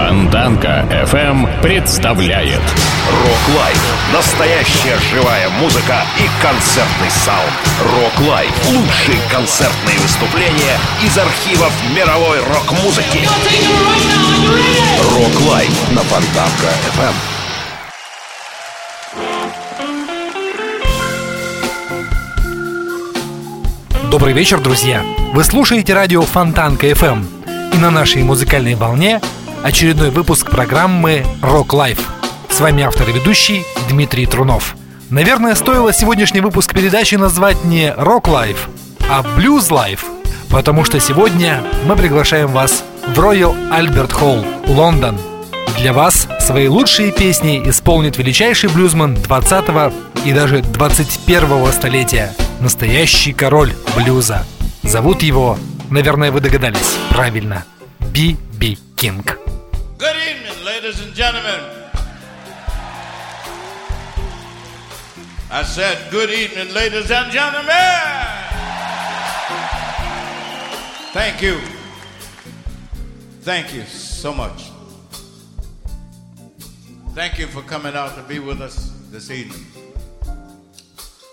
Фонтанка FM представляет Рок Лайф. Настоящая живая музыка и концертный саунд. Рок Лайф. Лучшие концертные выступления из архивов мировой рок-музыки. Рок Лайф на Фонтанка FM. Добрый вечер, друзья! Вы слушаете радио Фонтанка FM. И на нашей музыкальной волне очередной выпуск программы Rock Life. С вами автор и ведущий Дмитрий Трунов. Наверное, стоило сегодняшний выпуск передачи назвать не Rock Life, а Blues Life, потому что сегодня мы приглашаем вас в Royal Albert Hall, Лондон. Для вас свои лучшие песни исполнит величайший блюзман 20 и даже 21 столетия, настоящий король блюза. Зовут его, наверное, вы догадались, правильно, Би Би Кинг. Good evening, ladies and gentlemen. I said, Good evening, ladies and gentlemen. Thank you. Thank you so much. Thank you for coming out to be with us this evening.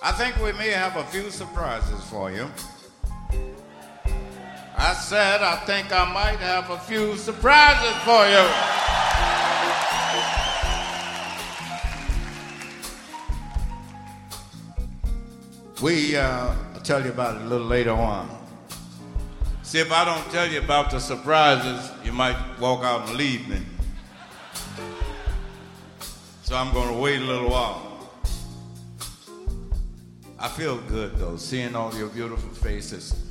I think we may have a few surprises for you. I said I think I might have a few surprises for you. We uh, I'll tell you about it a little later on. See, if I don't tell you about the surprises, you might walk out and leave me. So I'm going to wait a little while. I feel good though, seeing all your beautiful faces.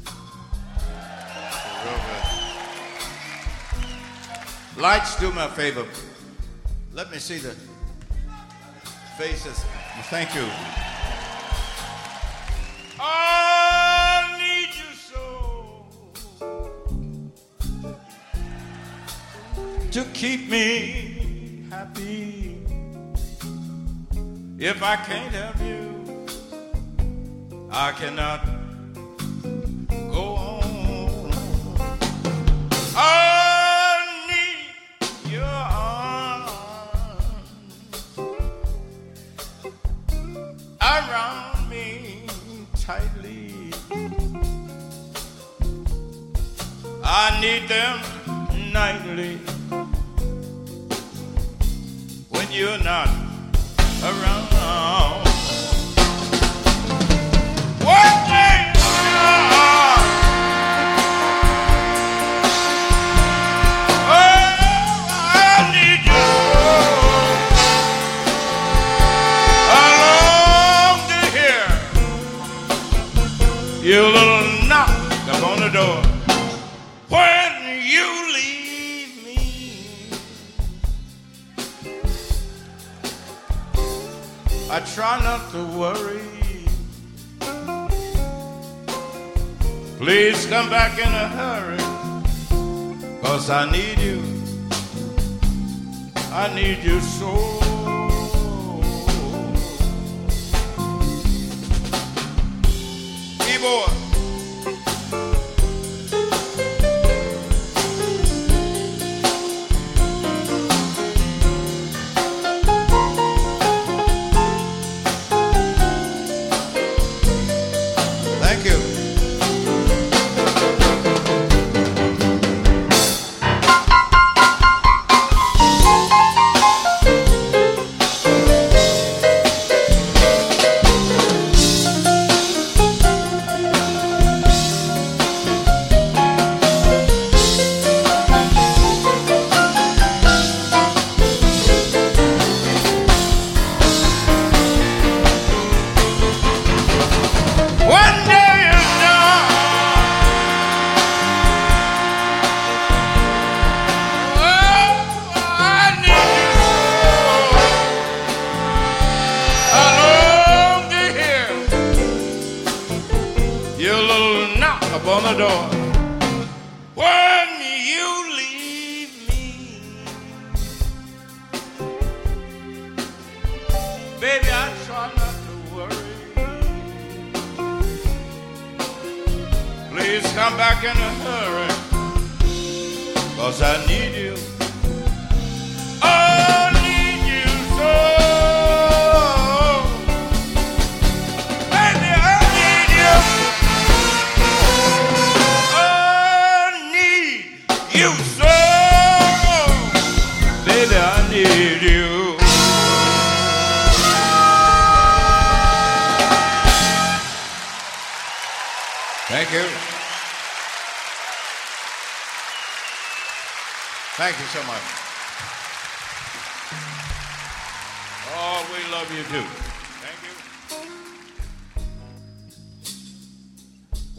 Lights, do me a favor. Let me see the faces. Thank you. I need you so to keep me happy. If I can't have you, I cannot nightly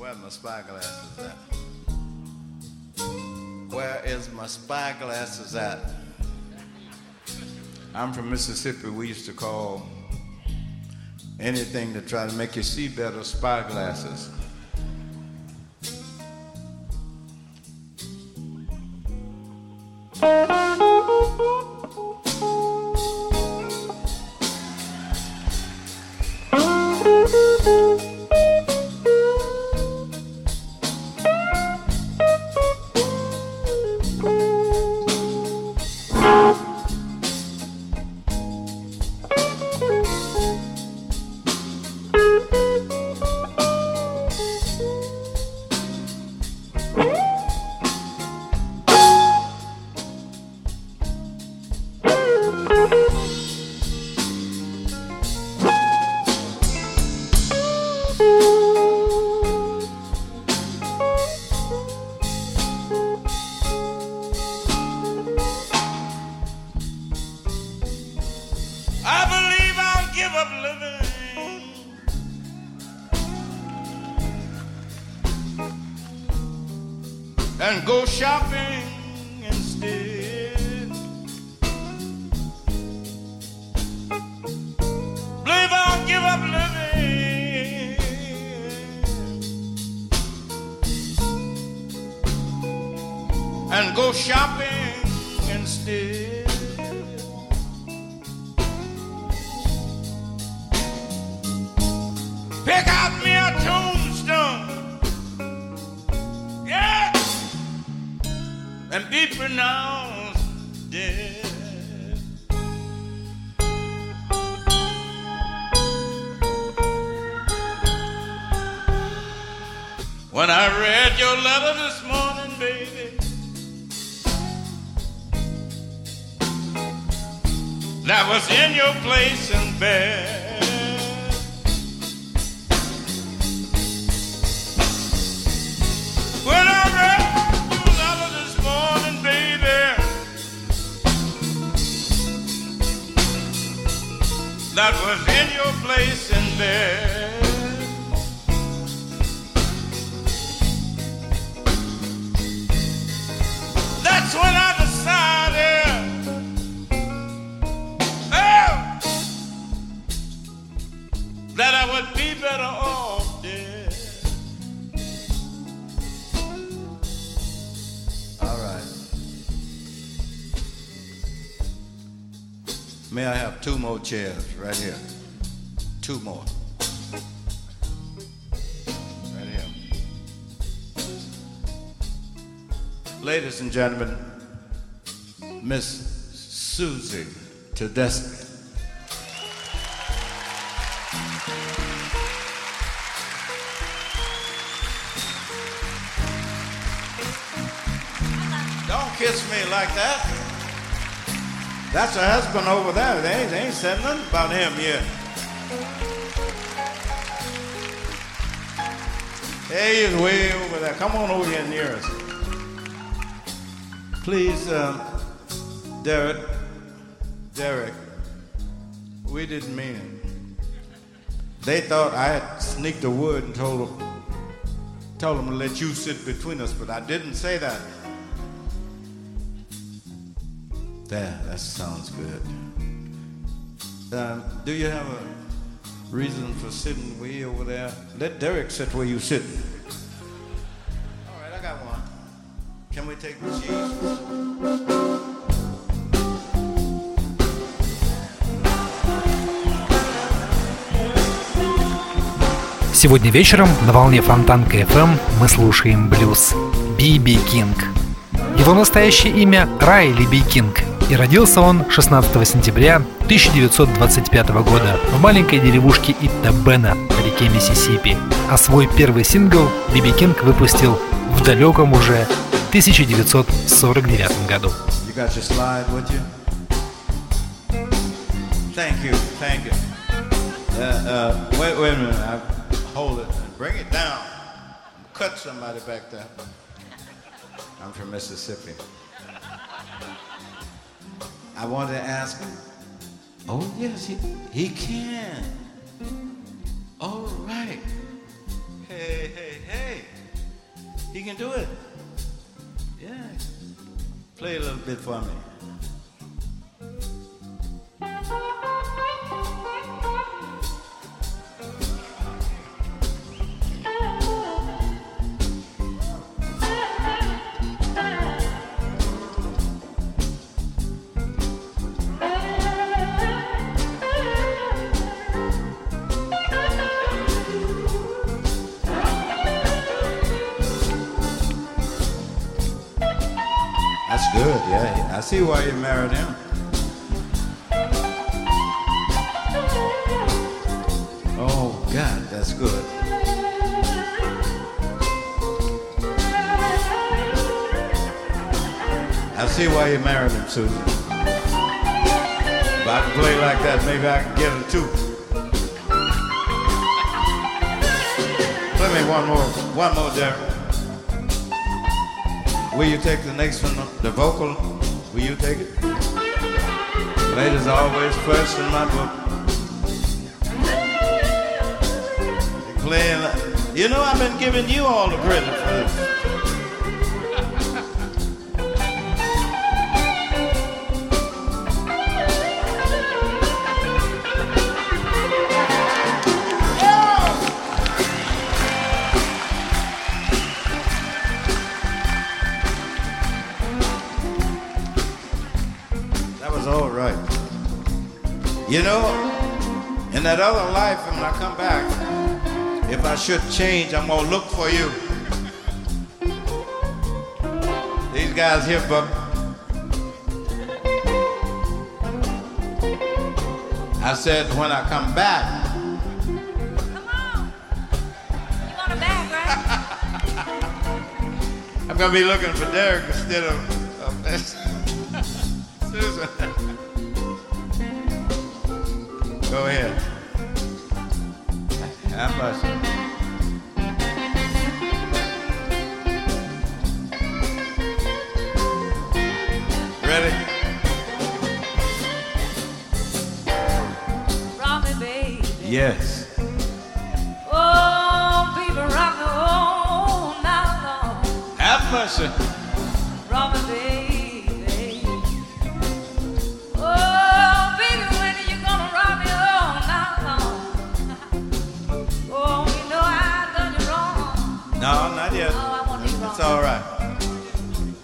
Where my spyglasses at? Where is my spyglasses at? I'm from Mississippi. We used to call anything to try to make you see better spyglasses. When I read your letter this morning, baby, that was in your place in bed. When I read your letter this morning, baby, that was in your place in bed. Chairs right here? Two more. Right here. Ladies and gentlemen, Miss Susie Tedeschi. That's her husband over there. They ain't, they ain't said nothing about him yet. Hey, he's way over there. Come on over here near us. Please, um, Derek. Derek. We didn't mean it. They thought I had sneaked a word and told them, told them to let you sit between us, but I didn't say that. There, that sounds good. Um, do you have a reason for sitting way over there? Let Derek sit where you sitting. All right, I got one. Can we take the cheese? Сегодня вечером на волне Фонтанка FM мы слушаем блюз Биби Кинг. Его настоящее имя Райли Би Кинг, и родился он 16 сентября 1925 года в маленькой деревушке Иттабена на реке Миссисипи. А свой первый сингл Биби Кинг выпустил в далеком уже 1949 году. You? Thank you. Uh, uh. I'm from Mississippi. I wanted to ask him. Oh yes, he he can. All right. Hey, hey, hey. He can do it. Yeah. Play a little bit for me. That's good, yeah. I see why you married him. Oh, God, that's good. I see why you married him, Susan. If I can play like that, maybe I can get her too. Play me one more, one more, Derek. Will you take the next one, the vocal? Will you take it? Ladies are always first in my book. They you know I've been giving you all the credit for this. That other life, and when I come back, if I should change, I'm gonna look for you. These guys here, Buck. I said when I come back, Come on. You want a bag, right? I'm gonna be looking for Derek instead of, mercy. Me, baby. Oh, baby, when are you gonna rock me all night long? Oh, you know I done you wrong. No, not yet. Oh, I won't do you wrong. It's all right.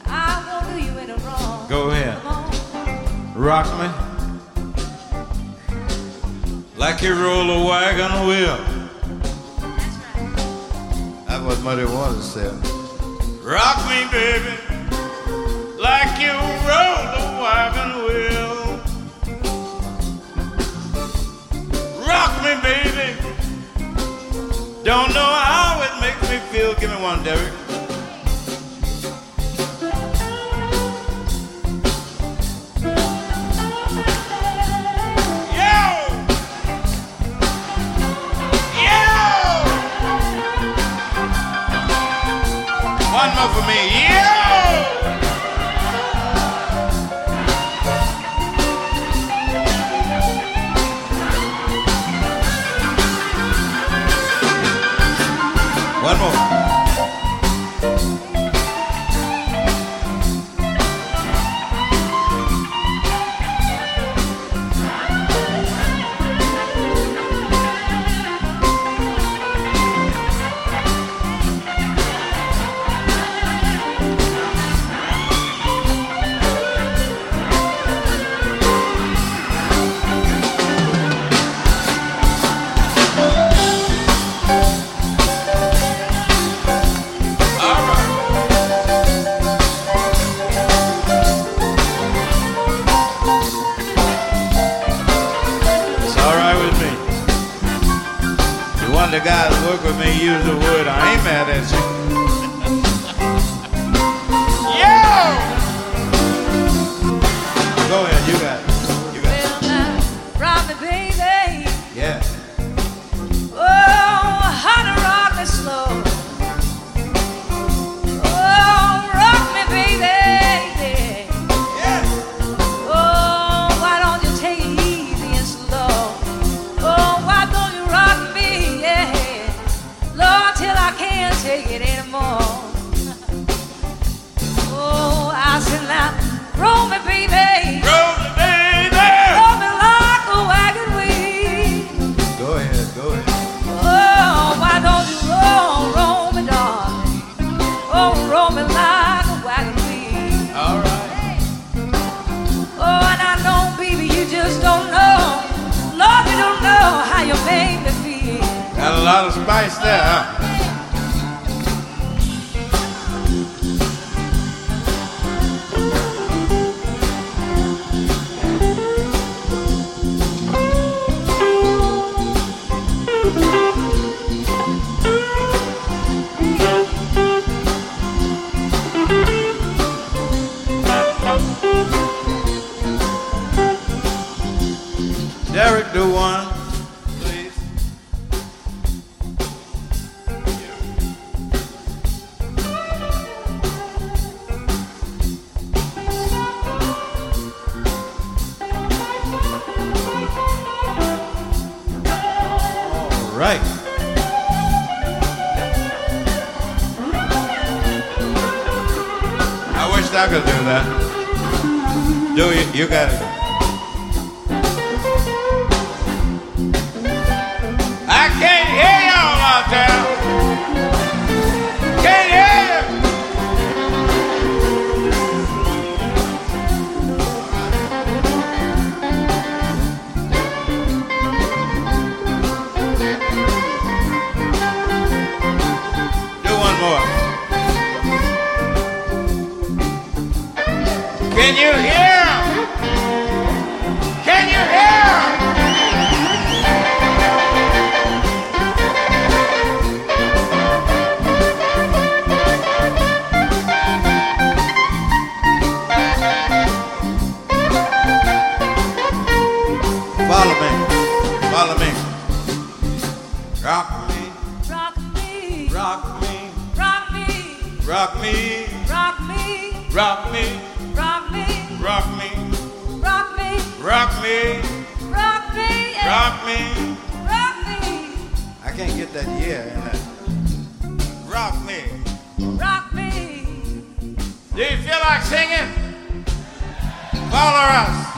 I won't do you any wrong. Go ahead. Rock me. Like you roll a wagon wheel. That's right. That's what Muddy Waters said. Me, baby, like you roll a wagon wheel. Rock me, baby. Don't know how it makes me feel. Give me one, Derek. For me. Yo! The guys work with me, use the word. I ain't mad at you. nice there. He's not gonna do that. Do you, you got it. I can't hear y'all out there. Can you hear? Rock me. Rock me. Rock me. Rock me. I can't get that yeah in that. Rock me. Rock me. Do you feel like singing? Follow us.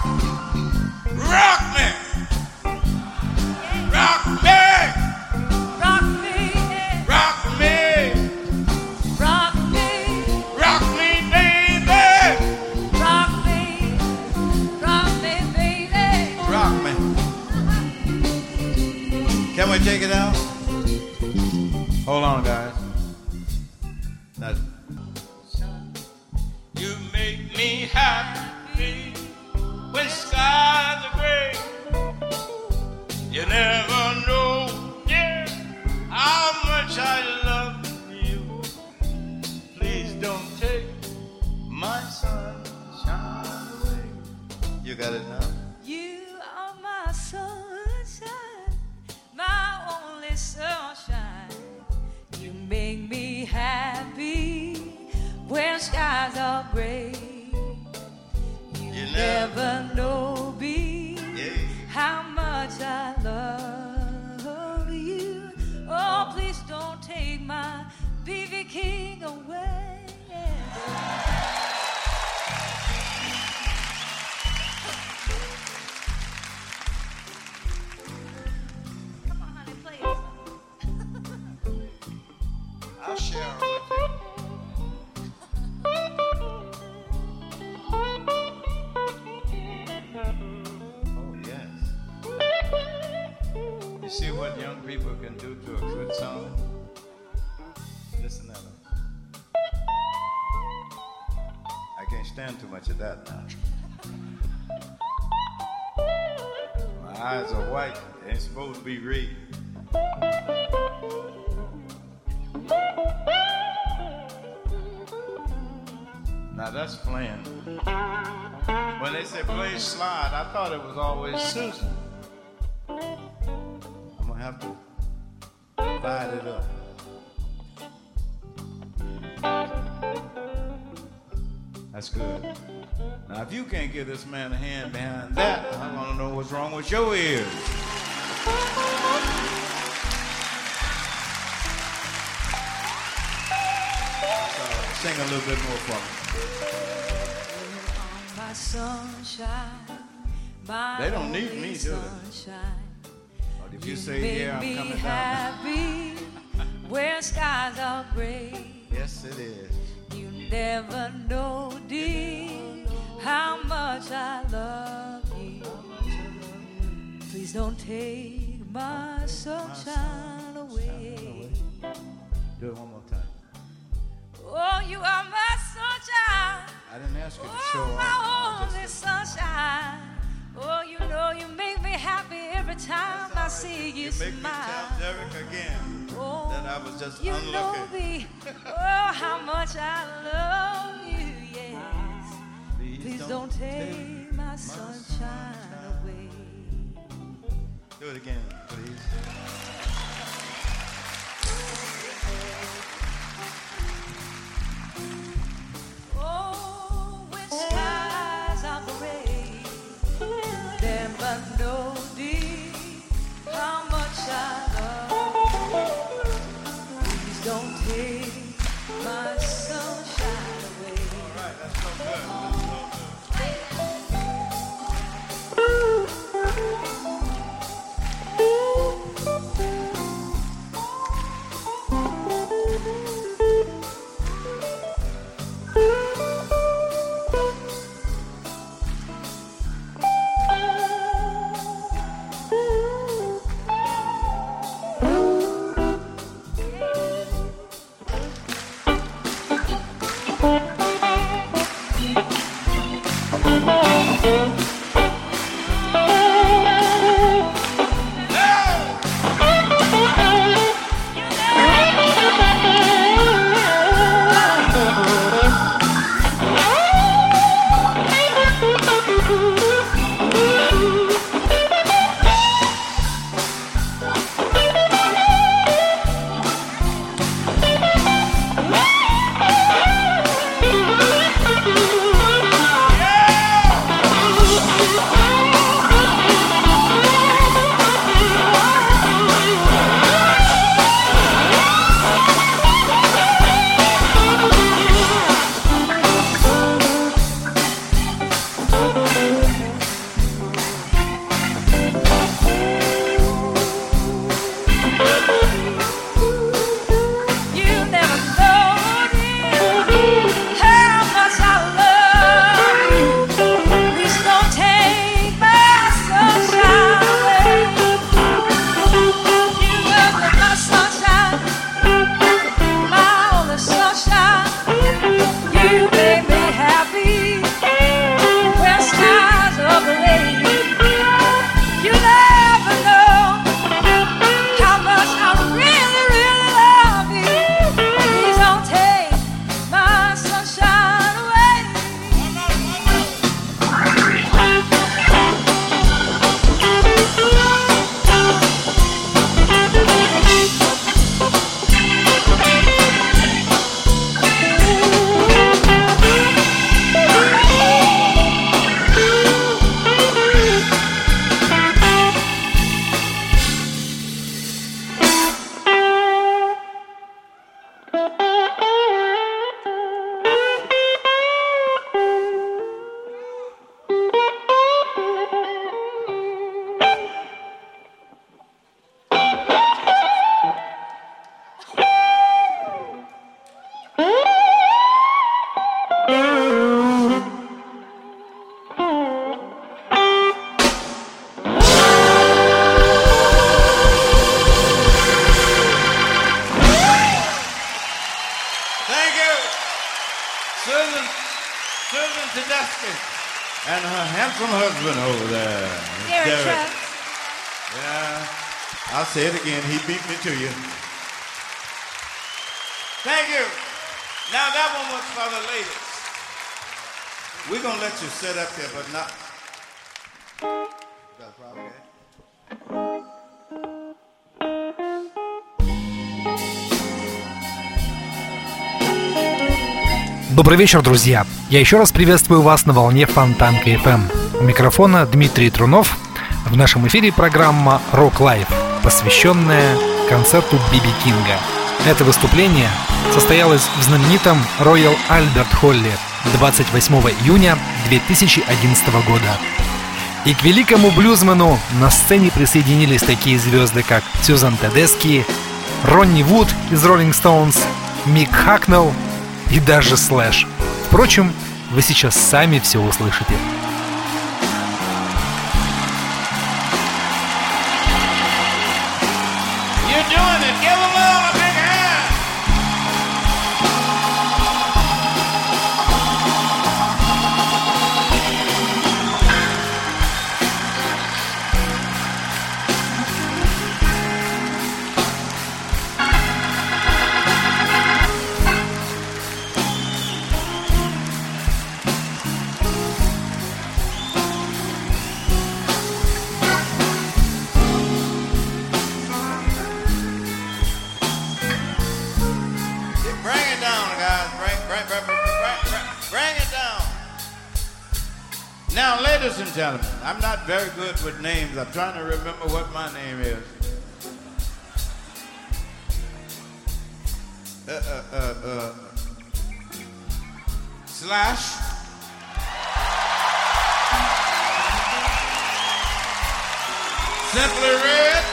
man a hand behind that. I want to know what's wrong with your ears. Sing a little bit more for me. They don't need me, do they? Or did you, you say, yeah, I'm coming happy down? where skies are gray. Yes, it is. You never know, dear how much I love you. Please don't take my sunshine away. Do it one more time. Oh, you are my sunshine. I didn't ask you to oh, show. Oh, my only sunshine. Oh, you know you make me happy every time I see you, you smile. You make me tell Derek again oh, that I was just you. Know me. oh, how much I love you. Please don't take my sunshine away. Do it again, please. Sit up there, but not. Got a problem there? Добрый вечер, друзья! Я еще раз приветствую вас на волне Фонтанка FM. У микрофона Дмитрий Трунов. В нашем эфире программа Rock Live, посвященная концерту Биби Кинга. Это выступление состоялось в знаменитом Royal Albert Холле 28 июня 2011 года. И к великому блюзману на сцене присоединились такие звезды, как Сьюзан Тедески, Ронни Вуд из Rolling Stones, Мик Хакнелл и даже Слэш. Впрочем, вы сейчас сами все услышите. Very good with names. I'm trying to remember what my name is. Uh, uh, uh, uh, slash. Simply Red.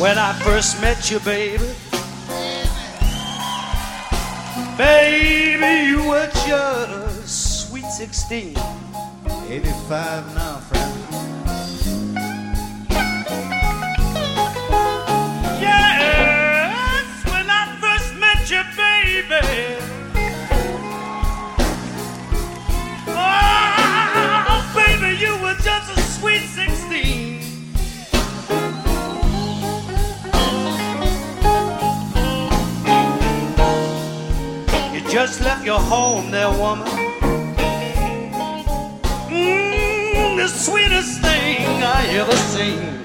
When I first met you, baby, baby, you were just sweet 16. 85 just left your home there, woman. Mm, the sweetest thing I ever seen.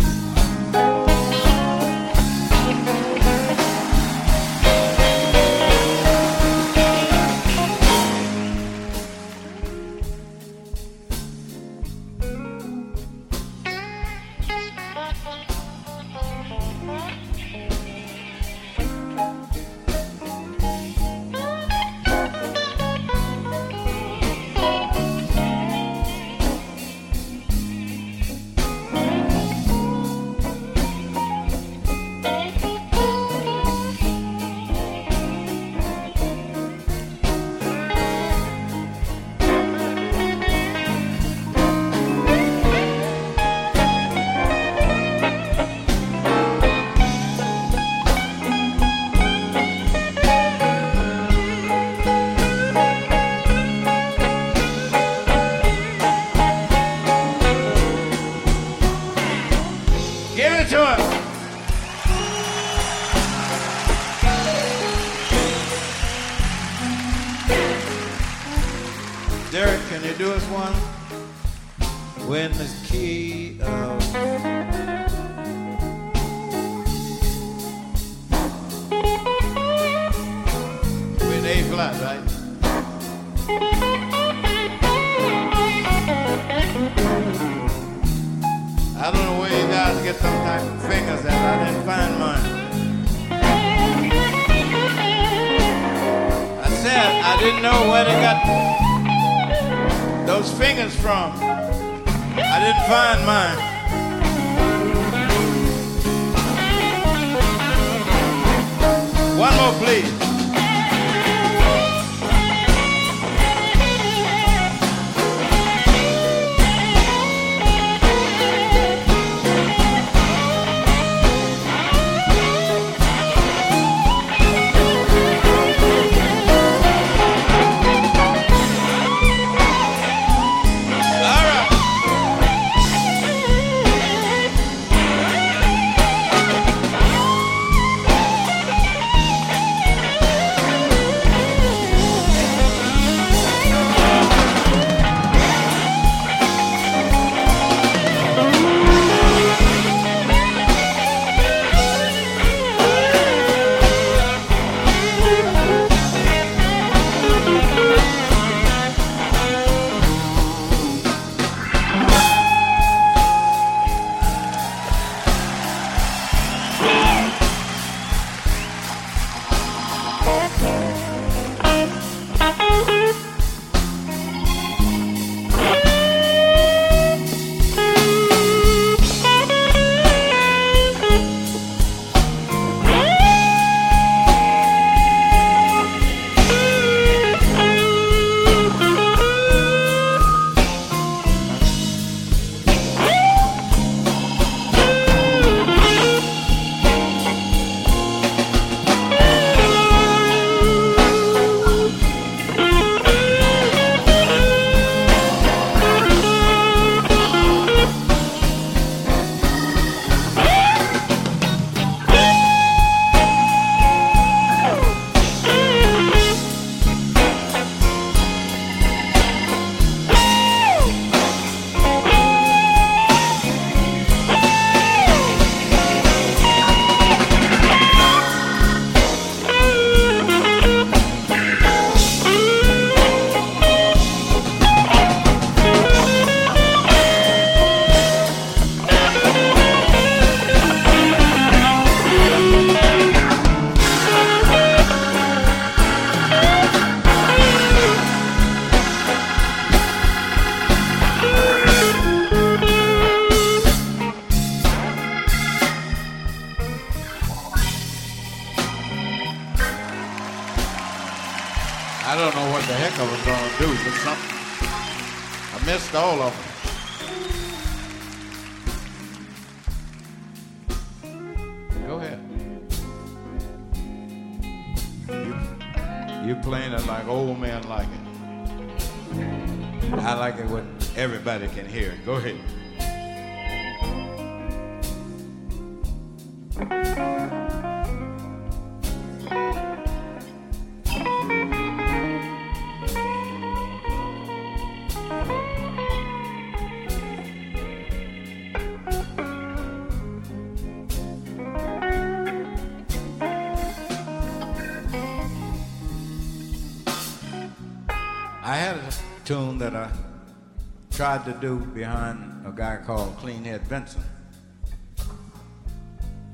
Tried to do behind a guy called Cleanhead Vinson.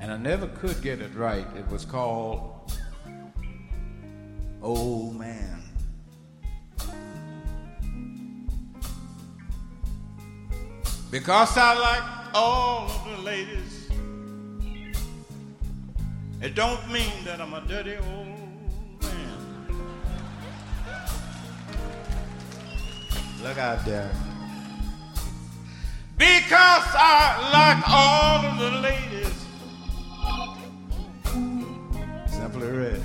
And I never could get it right. It was called Old Man. Because I like all of the ladies, it don't mean that I'm a dirty old man. Look out there. Because I like all of the ladies. Simply red.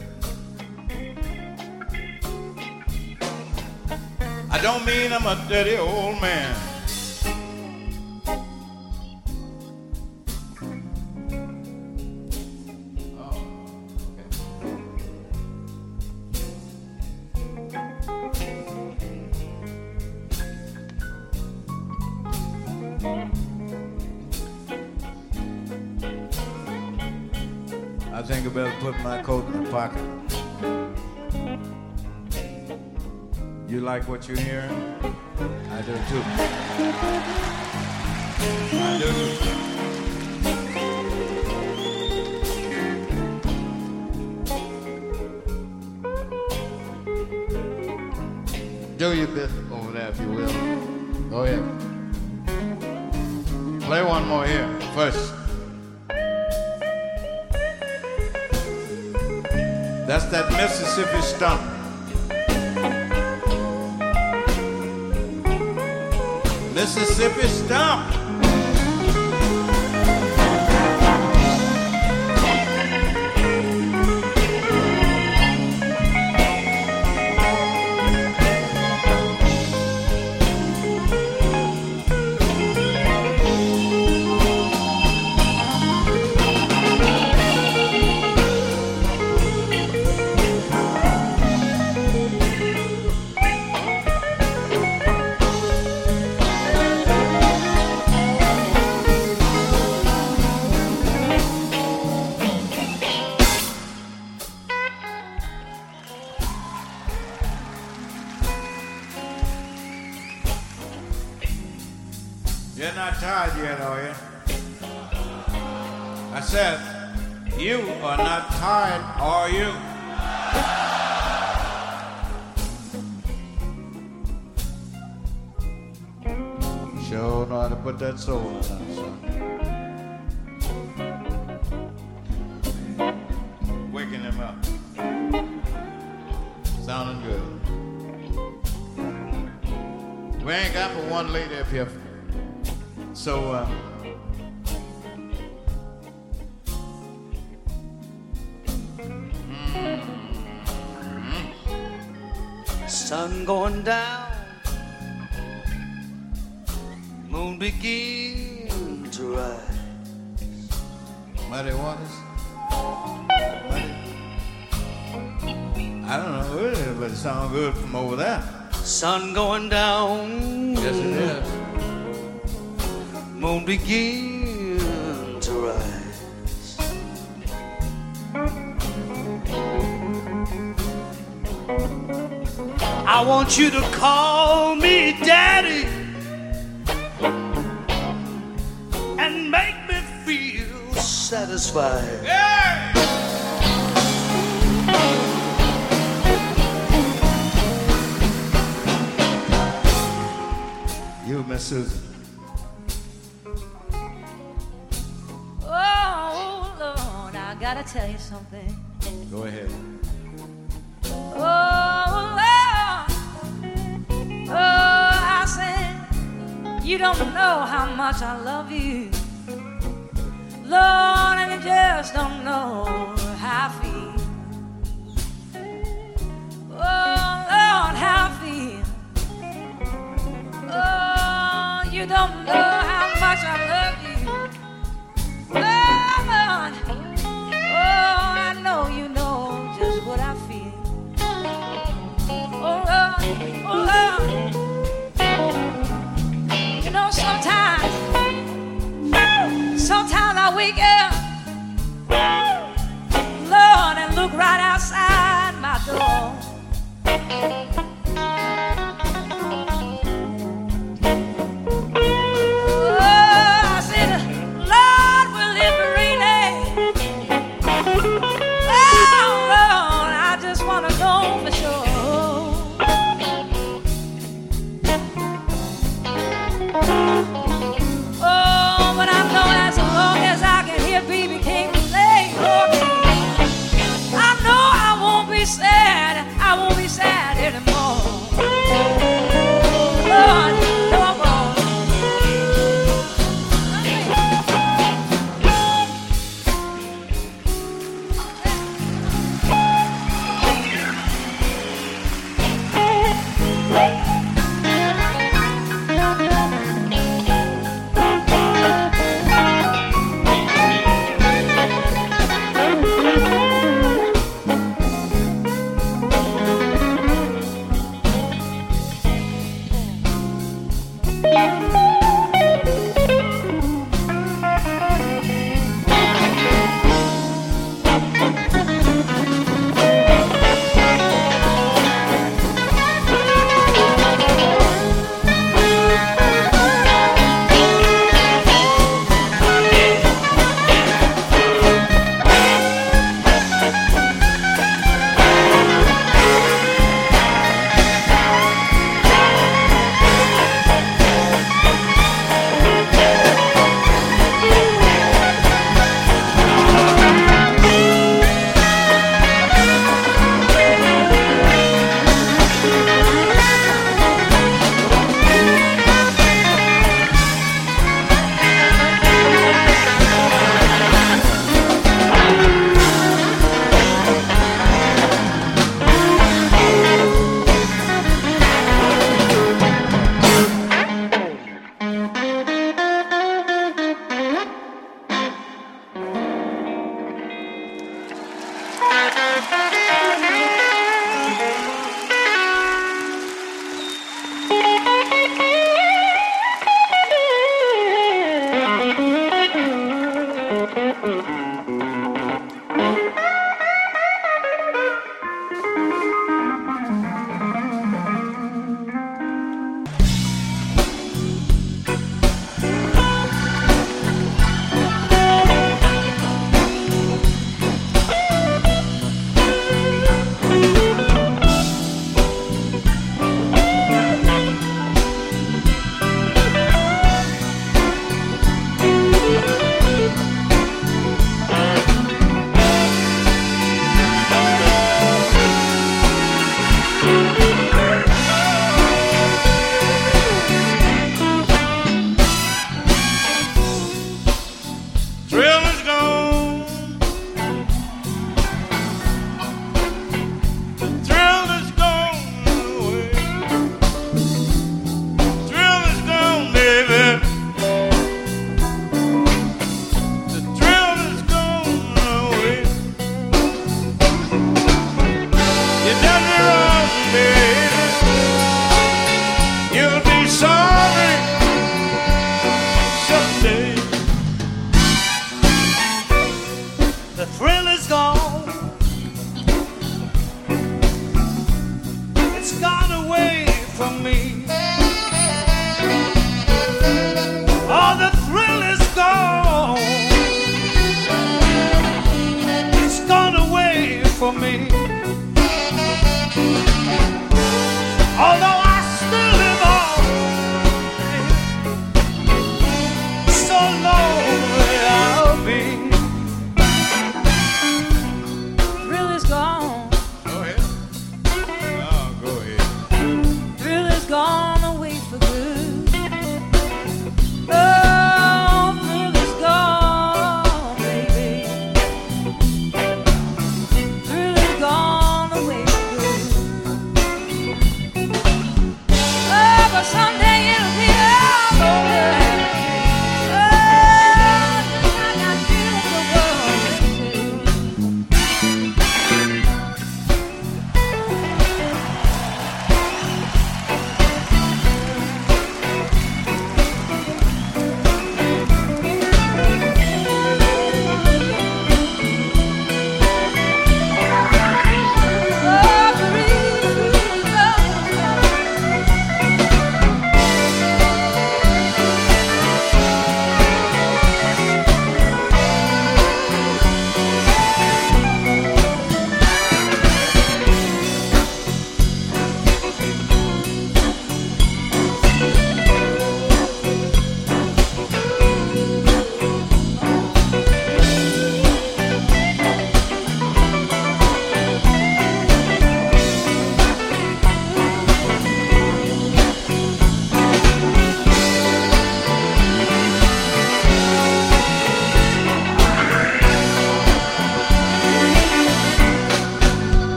I don't mean I'm a dirty old man. You I said, you are not tired, are you? Sure know how to put that soul in that son. Waking him up. Sounding good. We ain't got but one lady up here. So, uh, Sun going down, moon begin to rise. Muddy Waters. Muddy. I don't know who it is, but it sounds good from over there. Sun going down, Yes, it is. moon begin I want you to call me daddy and make me feel satisfied. You, Miss Susan. Oh, Lord, I gotta tell you something. Go ahead. don't know how much I love you. Lord, and you just don't know how I feel. Oh, Lord, how I feel. Oh, you don't know how much I love you.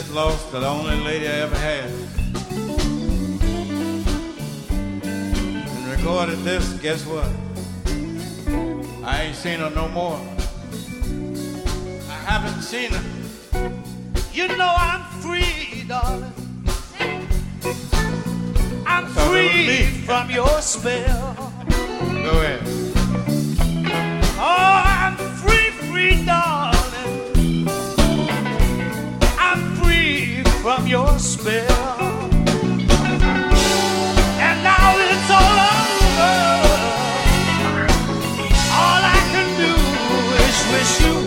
Just lost the only lady I ever had. And recorded this, guess what? I ain't seen her no more. I haven't seen her. You know I'm free, darling. I'm Thought it was free from your spell. Go ahead. Your spell. And now it's all over. All I can do is wish you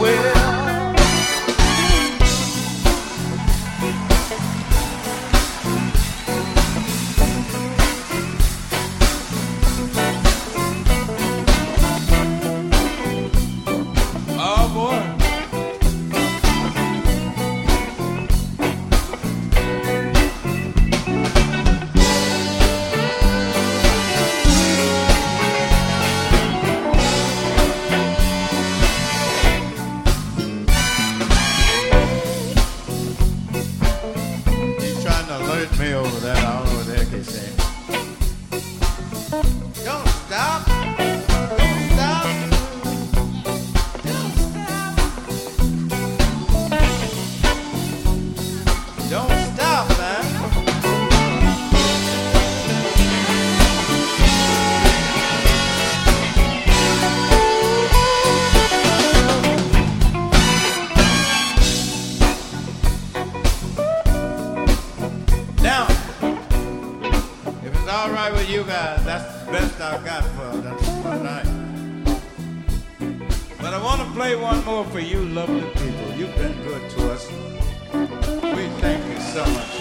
play one more for you, lovely people. You've been good to us. We thank you so much.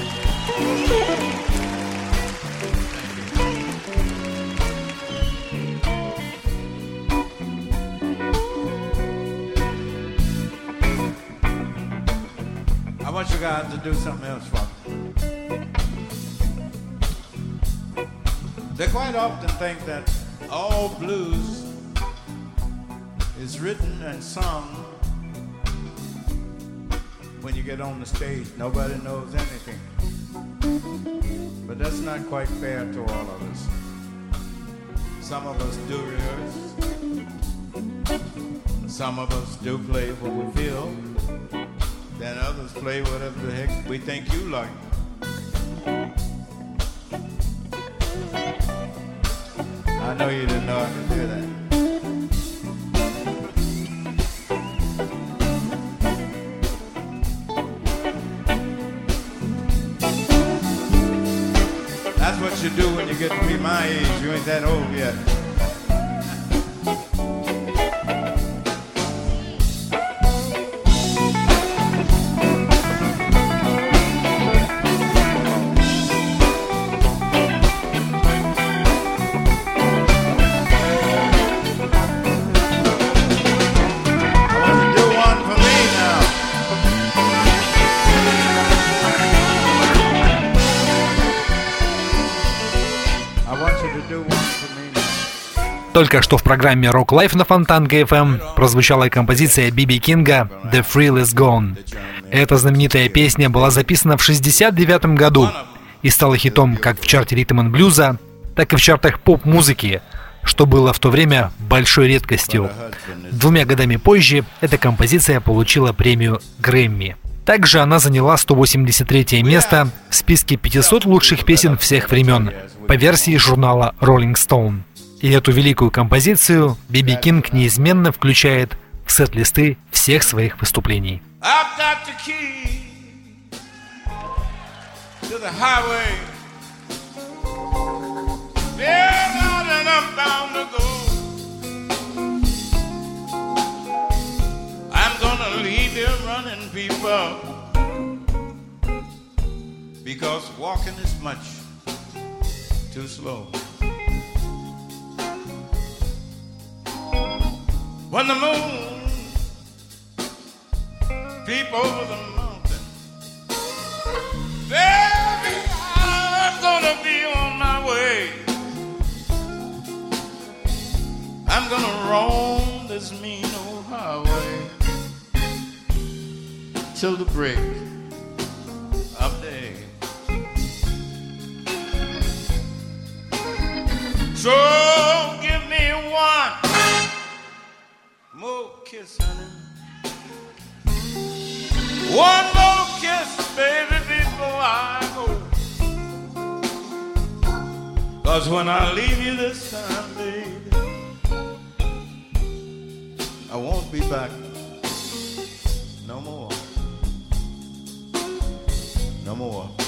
I want you guys to do something else for me. They quite often think that all blues written and sung when you get on the stage. Nobody knows anything. But that's not quite fair to all of us. Some of us do rehearse. Some of us do play what we feel. Then others play whatever the heck we think you like. I know you You that old oh, yet. Только что в программе Rock Life на Фонтанка FM прозвучала композиция Биби Кинга «The Thrill Is Gone». Эта знаменитая песня была записана в 69 году и стала хитом как в чарте ритм и блюза, так и в чартах поп-музыки, что было в то время большой редкостью. Двумя годами позже эта композиция получила премию Грэмми. Также она заняла 183 место в списке 500 лучших песен всех времен по версии журнала Rolling Stone. И эту великую композицию Биби Кинг неизменно включает в сет-листы всех своих выступлений. Because walking is much too slow. When the moon peep over the mountain. Baby, I'm gonna be on my way. I'm gonna roam this mean old highway till the break of day. So give me one more kiss, honey. One more kiss, baby, before I go. Cause when I leave you this time, baby, I won't be back no more. No more.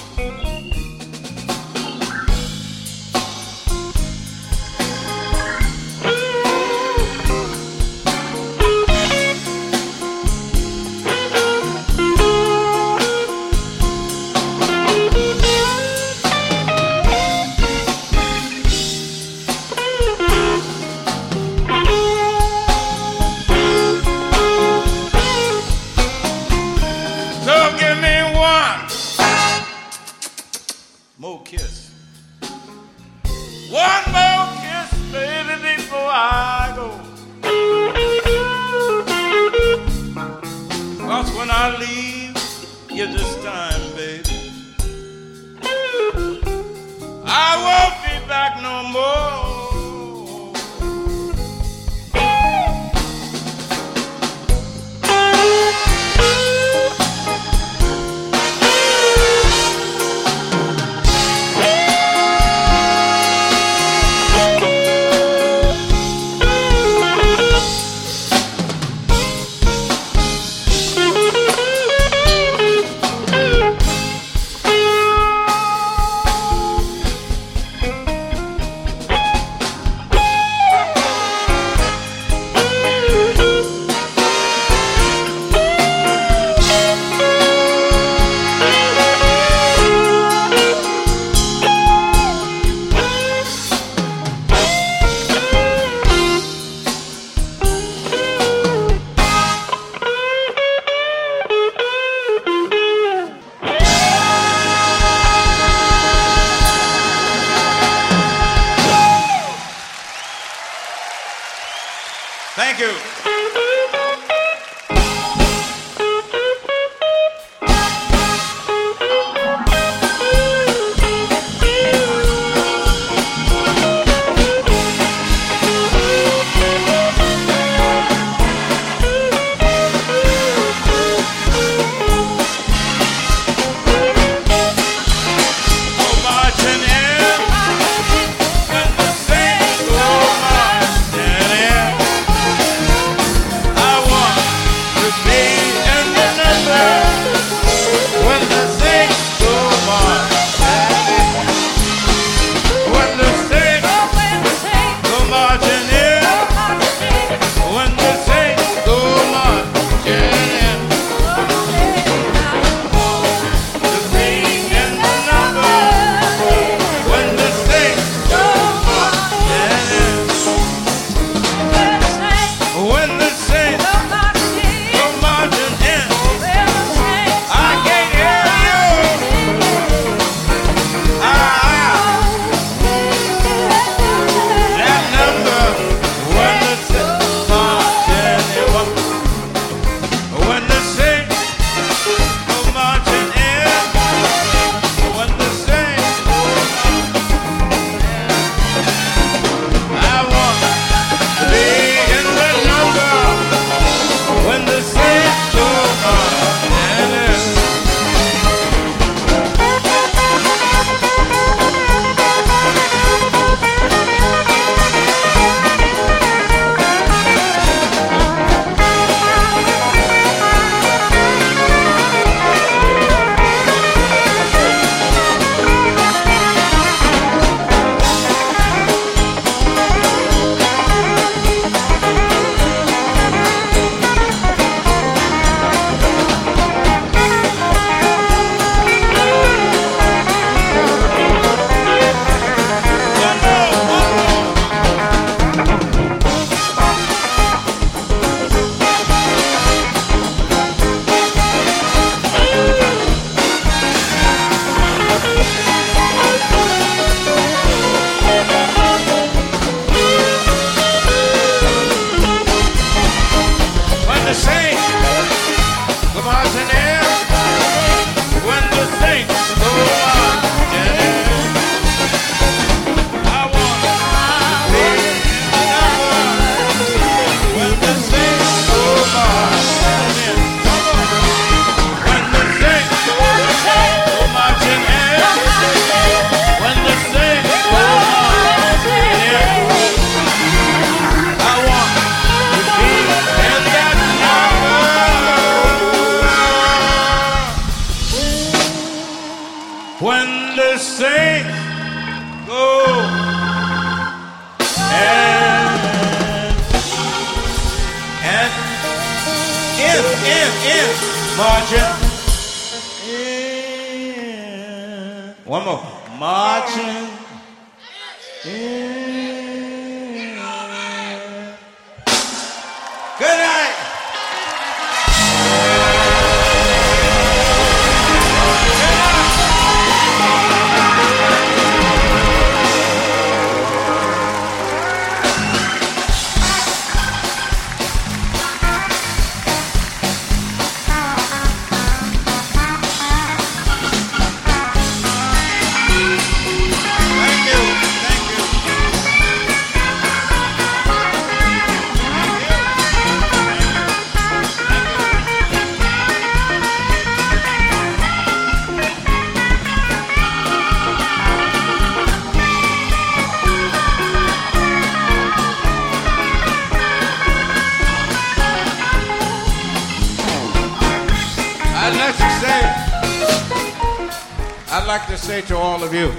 Say to all of you,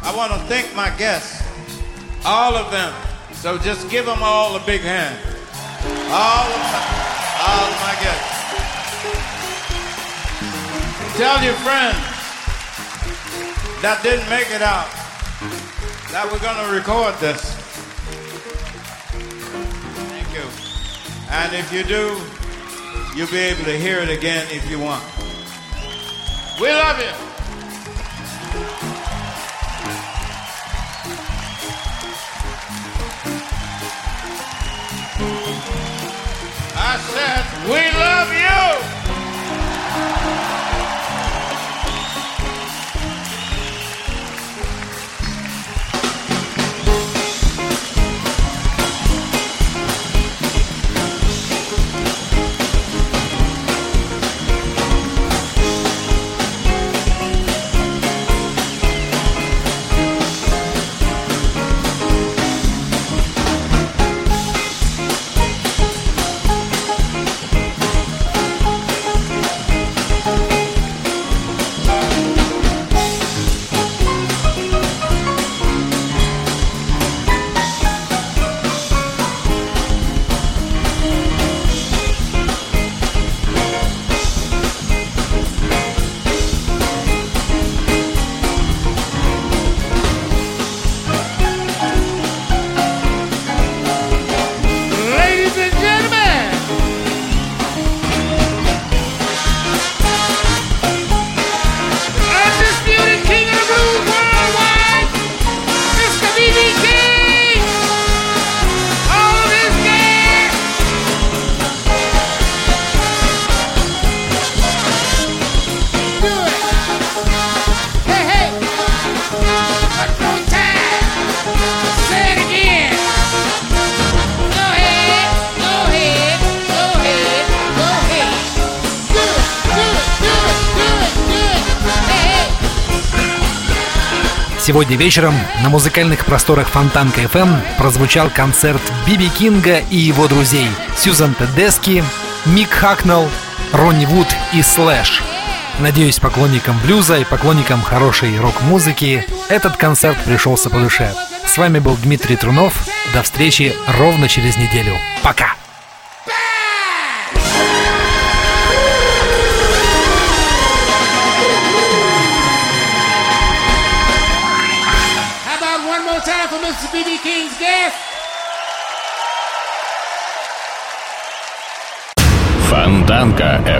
I want to thank my guests, all of them. So just give them all a big hand. All of my, all of my guests. Tell your friends that didn't make it out that we're going to record this. Thank you. And if you do, you'll be able to hear it again if you want. We love you. Said, we love you. Сегодня вечером на музыкальных просторах Фонтанка FM прозвучал концерт Биби Кинга и его друзей Сьюзан Тедески, Мик Хакнелл, Ронни Вуд и Слэш. Надеюсь, поклонникам блюза и поклонникам хорошей рок-музыки этот концерт пришелся по душе. С вами был Дмитрий Трунов. До встречи ровно через неделю. Пока!